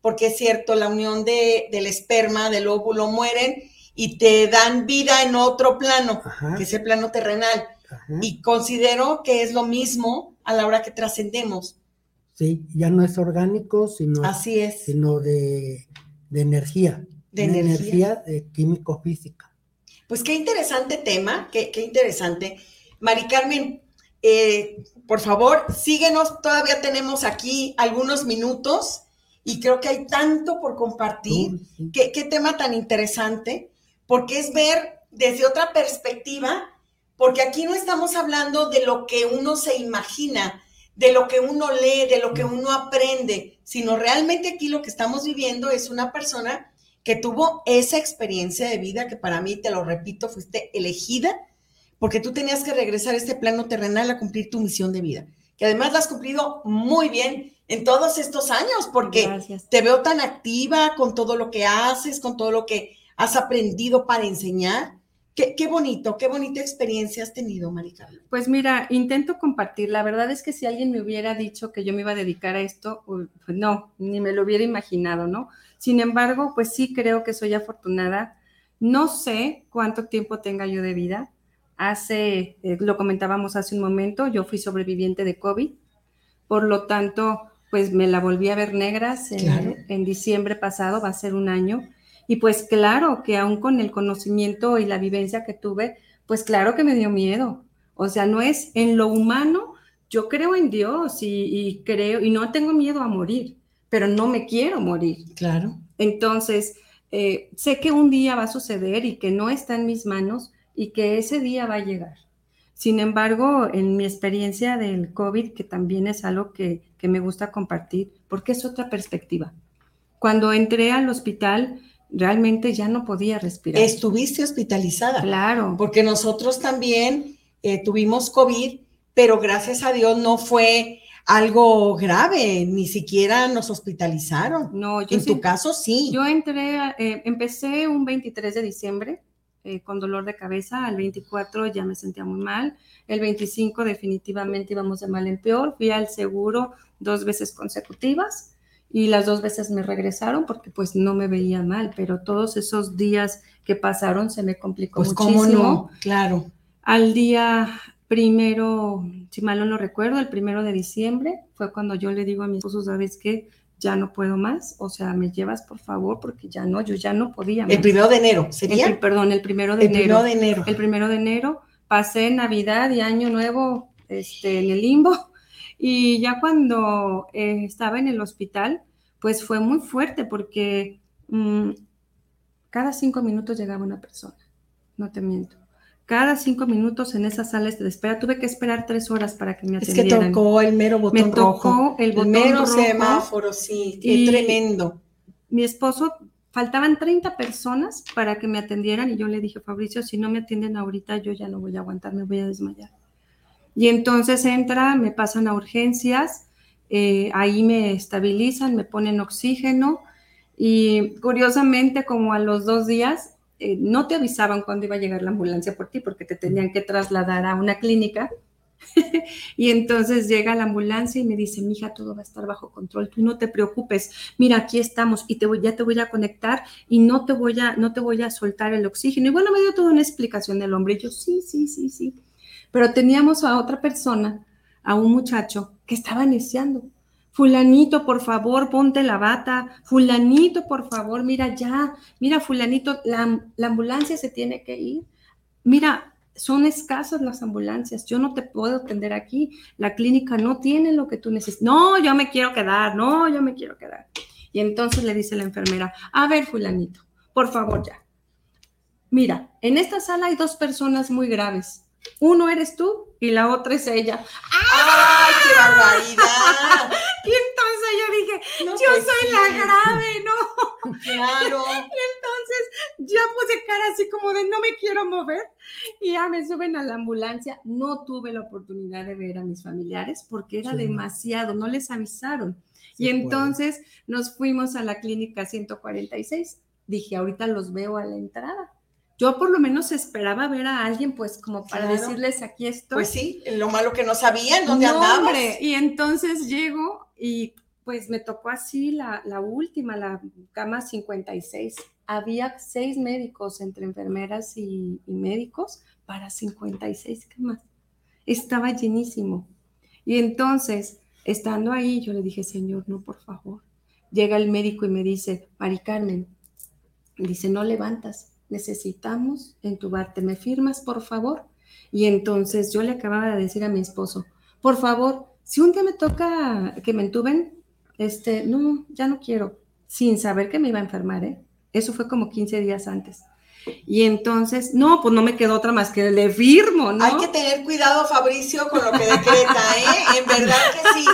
porque es cierto, la unión de, del esperma, del óvulo, mueren y te dan vida en otro plano,
Ajá.
que es el plano terrenal.
ajá,
Y considero que es lo mismo a la hora que trascendemos.
Sí, ya no es orgánico, sino,
Así es.
sino de, de energía,
De energía.
de químico-física.
Pues qué interesante tema, qué, qué interesante. Mari Carmen, eh, por favor, síguenos, todavía tenemos aquí algunos minutos y creo que hay tanto por compartir.
Sí.
Qué, qué tema tan interesante, porque es ver desde otra perspectiva, porque aquí no estamos hablando de lo que uno se imagina, de lo que uno lee, de lo que uno aprende, sino realmente aquí lo que estamos viviendo es una persona que tuvo esa experiencia de vida que para mí, te lo repito, fuiste elegida porque tú tenías que regresar a este plano terrenal a cumplir tu misión de vida, que además la has cumplido muy bien en todos estos años, porque te veo tan activa con todo lo que haces, con todo lo que has aprendido para enseñar. Qué, qué, bonito, qué bonita experiencia has tenido, Maricarmen.
Pues mira, intento compartir. La verdad es que si alguien me hubiera dicho que yo me iba a dedicar a esto, pues no, ni me lo hubiera imaginado, ¿no? Sin embargo, pues sí creo que soy afortunada. No sé cuánto tiempo tenga yo de vida. Hace, eh, lo comentábamos hace un momento, yo fui sobreviviente de COVID. Por lo tanto, pues me la volví a ver negras en, diciembre pasado, va a ser un año. Y pues claro que aún con el conocimiento y la vivencia que tuve, pues claro que me dio miedo. O sea, no es en lo humano, yo creo en Dios y, creo, y no tengo miedo a morir, pero no me quiero morir.
Claro.
Entonces, eh, sé que un día va a suceder y que no está en mis manos y que ese día va a llegar. Sin embargo, en mi experiencia del COVID, que también es algo que, me gusta compartir, porque es otra perspectiva. Cuando entré al hospital, realmente ya no podía respirar.
Estuviste hospitalizada.
Claro.
Porque nosotros también eh, tuvimos COVID, pero gracias a Dios no fue algo grave, ni siquiera nos hospitalizaron.
No,
yo en tu caso sí.
Yo entré, eh, empecé un 23 de diciembre eh, con dolor de cabeza, al 24 ya me sentía muy mal, el 25 definitivamente íbamos de mal en peor, fui al seguro dos veces consecutivas y las dos veces me regresaron porque pues no me veía mal, pero todos esos días que pasaron se me complicó pues, muchísimo. ¿cómo no?
Claro.
Al día primero, si mal no lo recuerdo, el primero de diciembre fue cuando yo le digo a mi esposo, ¿sabes qué? ya no puedo más, o sea, me llevas por favor, porque ya no, yo ya no podía
más. El primero de enero, ¿sería?
perdón, el primero de
el
enero.
Primero de enero.
El primero de enero, pasé Navidad y Año Nuevo este, en el limbo, y ya cuando eh, estaba en el hospital, pues fue muy fuerte, porque mm, cada cinco minutos llegaba una persona, no te miento cada cinco minutos en esas salas de espera. Tuve que esperar tres horas para que me atendieran.
Es que tocó el mero botón
me tocó el botón el mero
semáforo, sí, qué tremendo.
Mi esposo, faltaban 30 personas para que me atendieran y yo le dije, Fabricio, si no me atienden ahorita, yo ya no voy a aguantar, me voy a desmayar. Y entonces entra, me pasan a urgencias, eh, ahí me estabilizan, me ponen oxígeno y curiosamente como a los dos días eh, no te avisaban cuándo iba a llegar la ambulancia por ti porque te tenían que trasladar a una clínica. y entonces llega la ambulancia y me dice, mija, todo va a estar bajo control, tú no te preocupes, mira, aquí estamos y te voy, ya te voy a conectar y no te voy a, no te voy a soltar el oxígeno. Y bueno, me dio toda una explicación del hombre y yo, sí, sí, sí, sí. Pero teníamos a otra persona, a un muchacho que estaba iniciando Fulanito, por favor, ponte la bata. Fulanito, por favor, mira ya. Mira, fulanito, la, ambulancia se tiene que ir. Mira, son escasas las ambulancias. Yo no te puedo atender aquí. La clínica no tiene lo que tú necesitas. No, yo me quiero quedar. No, yo me quiero quedar. Y entonces le dice la enfermera, a ver, fulanito, por favor ya. Mira, en esta sala hay dos personas muy graves. Uno eres tú y la otra es ella.
¡Ay, qué barbaridad!
y entonces yo dije, yo soy la grave, ¿no?
Claro.
y entonces ya puse cara así como de no me quiero mover y ya me suben a la ambulancia. No tuve la oportunidad de ver a mis familiares porque era demasiado, no les avisaron. y entonces nos fuimos a la clínica 146. Dije, ahorita los veo a la entrada yo por lo menos esperaba ver a alguien, pues, como para decirles, aquí estoy.
Pues sí, lo malo que no sabían dónde no,
y entonces llego y pues me tocó así la, última, la cama 56. Había seis médicos entre enfermeras y, y médicos para 56 camas. Estaba llenísimo. Y entonces, estando ahí, yo le dije, Señor, no, por favor. Llega el médico y me dice, Mari Carmen, dice, no levantas necesitamos entubarte, ¿me firmas, por favor? Y entonces yo le acababa de decir a mi esposo, por favor, si un día me toca que me entuben, este, no, ya no quiero, sin saber que me iba a enfermar, ¿eh? Eso fue como 15 días antes. Y entonces, no, pues no me quedó otra más que le firmo, ¿no?
Hay que tener cuidado, Fabricio, con lo que decreta, ¿eh? En verdad que sí.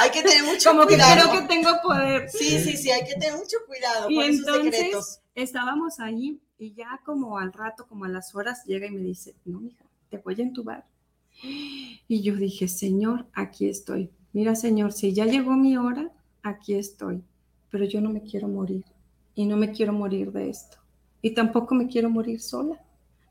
Hay que tener mucho
Como
cuidado.
que creo que tengo poder.
Sí, sí, sí, hay que tener mucho cuidado
Y
con esos
entonces
secretos.
Estábamos ahí y ya como al rato, como a las horas, llega y me dice, no, mija, te voy a entubar. Y yo dije, Señor, aquí estoy. Mira, Señor, si ya llegó mi hora, aquí estoy. Pero yo no me quiero morir y no me quiero morir de esto. Y tampoco me quiero morir sola,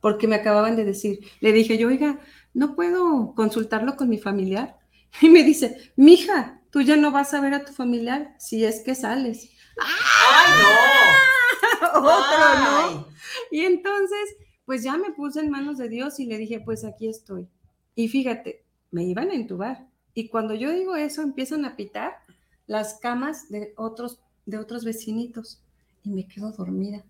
porque me acababan de decir, le dije yo, oiga, no puedo consultarlo con mi familiar. Y me dice, mija, tú ya no vas a ver a tu familiar si es que sales.
¡Ay, no!
Otro. ¿no? Y entonces, pues ya me puse en manos de Dios y le dije, pues aquí estoy. Y fíjate, me iban a entubar. Y cuando yo digo eso, empiezan a pitar las camas de otros, de otros vecinitos. Y me quedo dormida.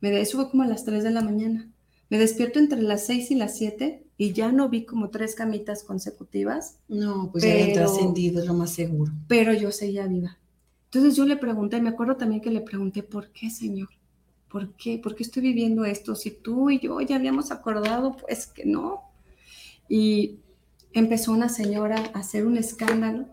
Me de- eso fue como a las 3 de la mañana. Me despierto entre las 6 y las 7 y ya no vi como tres camitas consecutivas
No, pues ya habían trascendido, es lo más seguro.
pero yo seguía viva. Entonces yo le pregunté, me acuerdo también que le pregunté, ¿por qué, Señor? ¿Por qué? ¿Por qué estoy viviendo esto? Si tú y yo ya habíamos acordado, pues que no. Y empezó una señora a hacer un escándalo.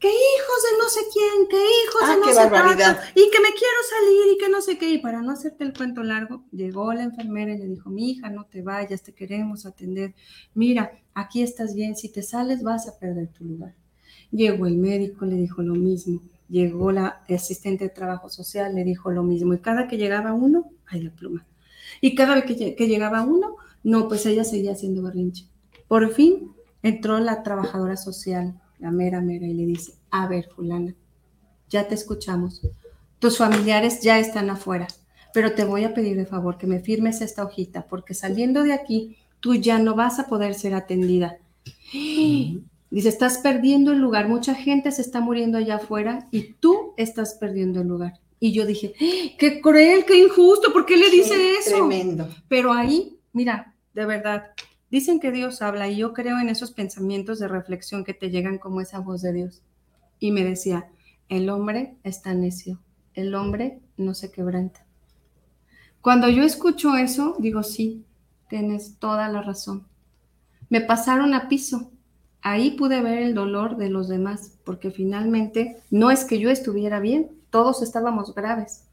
Que hijos de no sé quién, que hijos
Ah,
de no
qué
sé
barbaridad.
cuánto, y que me quiero salir y que no sé qué. Y para no hacerte el cuento largo, llegó la enfermera y le dijo, mi hija, no te vayas, te queremos atender. Mira, aquí estás bien, si te sales vas a perder tu lugar. Llegó el médico, le dijo lo mismo. Llegó la asistente de trabajo social, le dijo lo mismo. Y cada que llegaba uno, ay, la pluma. Y cada vez que llegaba uno, no, pues ella seguía haciendo berrinche. Por fin entró la trabajadora social, la mera mera, y le dice, a ver, fulana, ya te escuchamos. Tus familiares ya están afuera, pero te voy a pedir de favor que me firmes esta hojita, porque saliendo de aquí, tú ya no vas a poder ser atendida. Dice, estás perdiendo el lugar, mucha gente se está muriendo allá afuera y tú estás perdiendo el lugar. Y yo dije, ¡Ah! qué cruel, qué injusto, ¿por qué le dice
Qué
eso?
Tremendo.
Pero ahí, mira, de verdad, dicen que Dios habla y yo creo en esos pensamientos de reflexión que te llegan como esa voz de Dios. Y me decía, el hombre está necio, el hombre no se quebranta. Cuando yo escucho eso, digo, sí, tienes toda la razón. Me pasaron a piso. Ahí pude ver el dolor de los demás, porque finalmente no es que yo estuviera bien, todos estábamos graves.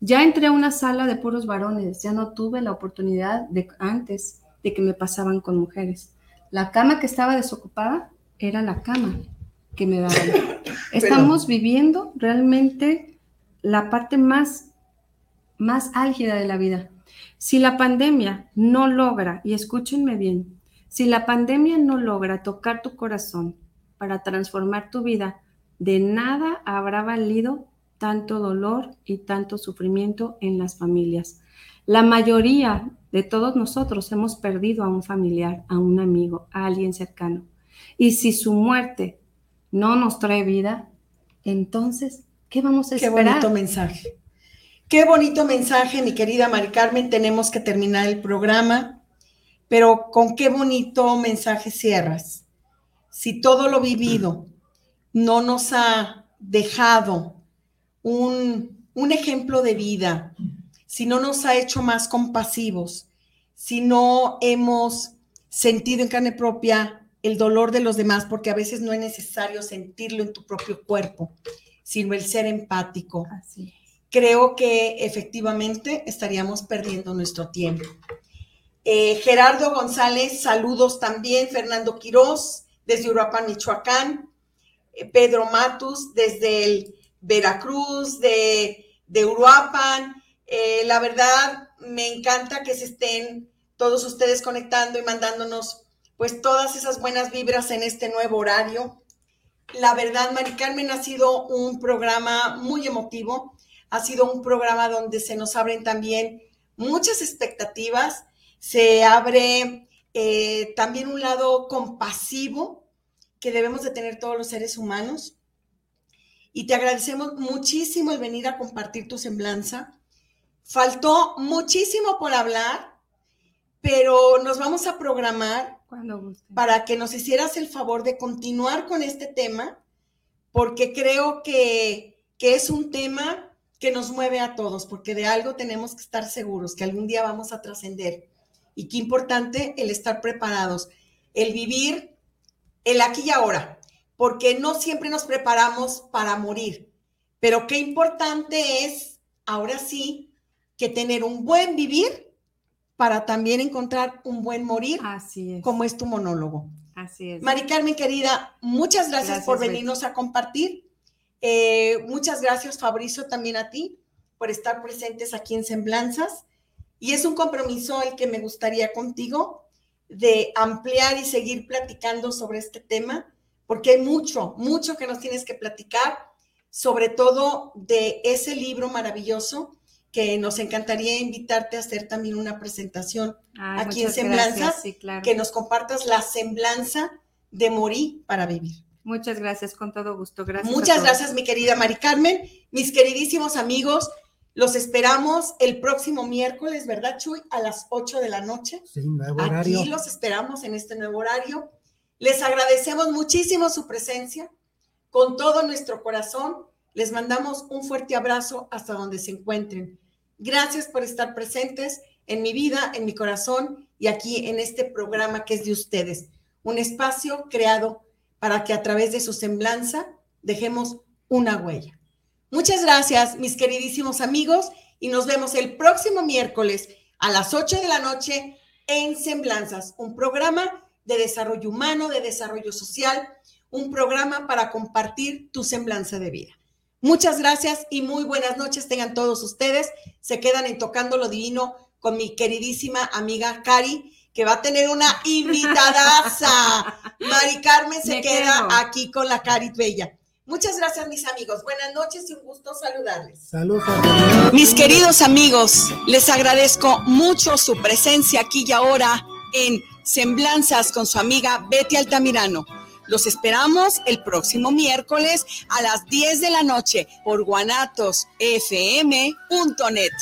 Ya entré a una sala de puros varones, ya no tuve la oportunidad de antes de que me pasaban con mujeres. La cama que estaba desocupada era la cama que me daban. Estamos viviendo realmente la parte más, más álgida de la vida. Si la pandemia no logra, y escúchenme bien, si la pandemia no logra tocar tu corazón para transformar tu vida, de nada habrá valido tanto dolor y tanto sufrimiento en las familias. La mayoría de todos nosotros hemos perdido a un familiar, a un amigo, a alguien cercano. Y si su muerte no nos trae vida, entonces, ¿qué vamos a
Qué
esperar?
bonito mensaje. Qué bonito mensaje, mi querida Mari Carmen. Tenemos que terminar el programa, pero con qué bonito mensaje cierras. Si todo lo vivido no nos ha dejado un, un ejemplo de vida, si no nos ha hecho más compasivos, si no hemos sentido en carne propia el dolor de los demás, porque a veces no es necesario sentirlo en tu propio cuerpo, sino el ser empático.
Así.
Creo que efectivamente estaríamos perdiendo nuestro tiempo. Eh, Gerardo González, saludos también. Fernando Quirós, desde Uruapan, Michoacán. Eh, Pedro Matus, desde el Veracruz, de, de Uruapan. Eh, la verdad, me encanta que se estén todos ustedes conectando y mandándonos pues todas esas buenas vibras en este nuevo horario. La verdad, Mari Carmen, ha sido un programa muy emotivo, ha sido un programa donde se nos abren también muchas expectativas, se abre eh, también un lado compasivo que debemos de tener todos los seres humanos. Y te agradecemos muchísimo el venir a compartir tu semblanza. Faltó muchísimo por hablar, pero nos vamos a programar
Cuando guste.
para que nos hicieras el favor de continuar con este tema, porque creo que, que es un tema que nos mueve a todos, porque de algo tenemos que estar seguros, que algún día vamos a trascender. Y qué importante el estar preparados, el vivir el aquí y ahora, porque no siempre nos preparamos para morir, pero qué importante es, ahora sí, que tener un buen vivir para también encontrar un buen morir,
Así es.
como es tu monólogo.
Así es.
Mari Carmen, querida, muchas gracias,
Gracias,
por
Betty.
venirnos a compartir. Eh, muchas gracias, Fabricio, también a ti por estar presentes aquí en Semblanzas. Y es un compromiso el que me gustaría contigo de ampliar y seguir platicando sobre este tema, porque hay mucho, mucho que nos tienes que platicar, sobre todo de ese libro maravilloso que nos encantaría invitarte a hacer también una presentación
Ay,
aquí en Semblanzas,
gracias, sí, claro.
que nos compartas la semblanza de morir para vivir.
Muchas gracias, con todo gusto. Gracias.
Muchas gracias, mi querida Mari Carmen. Mis queridísimos amigos, los esperamos el próximo miércoles, ¿verdad, Chuy? A las 8 de la noche.
Sí, nuevo horario.
Aquí los esperamos en este nuevo horario. Les agradecemos muchísimo su presencia. Con todo nuestro corazón, les mandamos un fuerte abrazo hasta donde se encuentren. Gracias por estar presentes en mi vida, en mi corazón y aquí en este programa que es de ustedes. Un espacio creado para que a través de su semblanza dejemos una huella. Muchas gracias, mis queridísimos amigos, y nos vemos el próximo miércoles a las 8 de la noche en Semblanzas, un programa de desarrollo humano, de desarrollo social, un programa para compartir tu semblanza de vida. Muchas gracias y muy buenas noches tengan todos ustedes. Se quedan en Tocando lo Divino con mi queridísima amiga Cari, que va a tener una invitadaza. Mari Carmen se
Me
queda
quedo.
aquí con la Cari Bella. Muchas gracias, mis amigos. Buenas noches y un gusto saludarles.
Saludos.
Mis queridos amigos, les agradezco mucho su presencia aquí y ahora en Semblanzas con su amiga Betty Altamirano. Los esperamos el próximo miércoles a las 10 de la noche por guanatosfm.net.